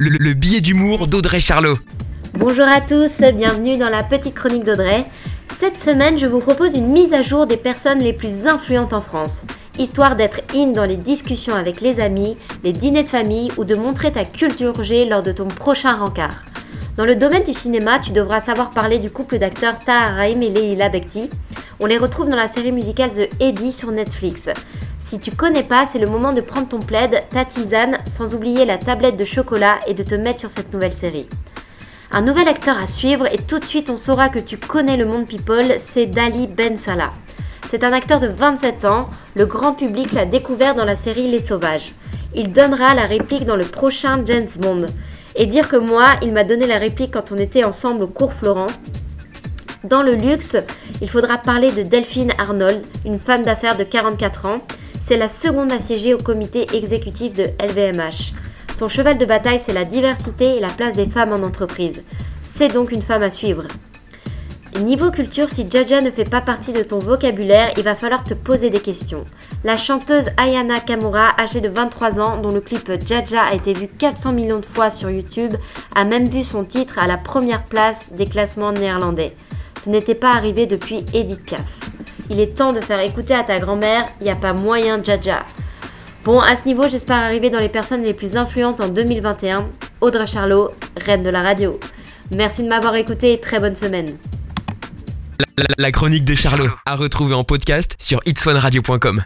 le, le billet d'humour d'Audrey Charlot. Bonjour à tous, bienvenue dans la petite chronique d'Audrey. Cette semaine, je vous propose une mise à jour des personnes les plus influentes en France, histoire d'être in dans les discussions avec les amis, les dîners de famille ou de montrer ta culture G lors de ton prochain rencard. Dans le domaine du cinéma, tu devras savoir parler du couple d'acteurs Tahar Rahim et Leila Bekti. On les retrouve dans la série musicale The Eddie sur Netflix. Si tu connais pas, c'est le moment de prendre ton plaid, ta tisane, sans oublier la tablette de chocolat et de te mettre sur cette nouvelle série. Un nouvel acteur à suivre et tout de suite on saura que tu connais le monde people, c'est Dali Ben Salah. C'est un acteur de 27 ans, le grand public l'a découvert dans la série Les Sauvages. Il donnera la réplique dans le prochain James Bond. Et dire que moi, il m'a donné la réplique quand on était ensemble au cours Florent. Dans le luxe, il faudra parler de Delphine Arnold, une femme d'affaires de 44 ans, c'est la seconde assiégée au comité exécutif de LVMH. Son cheval de bataille, c'est la diversité et la place des femmes en entreprise. C'est donc une femme à suivre. Niveau culture, si Jaja ne fait pas partie de ton vocabulaire, il va falloir te poser des questions. La chanteuse Ayana Kamura, âgée de 23 ans, dont le clip Jaja a été vu 400 millions de fois sur YouTube, a même vu son titre à la première place des classements néerlandais. Ce n'était pas arrivé depuis Edith Piaf. Il est temps de faire écouter à ta grand-mère, n'y a pas moyen Jaja. Bon, à ce niveau, j'espère arriver dans les personnes les plus influentes en 2021. Audrey Charlot, reine de la radio. Merci de m'avoir écouté et très bonne semaine. La, chronique de Charlot, à retrouver en podcast sur itswanradio.com.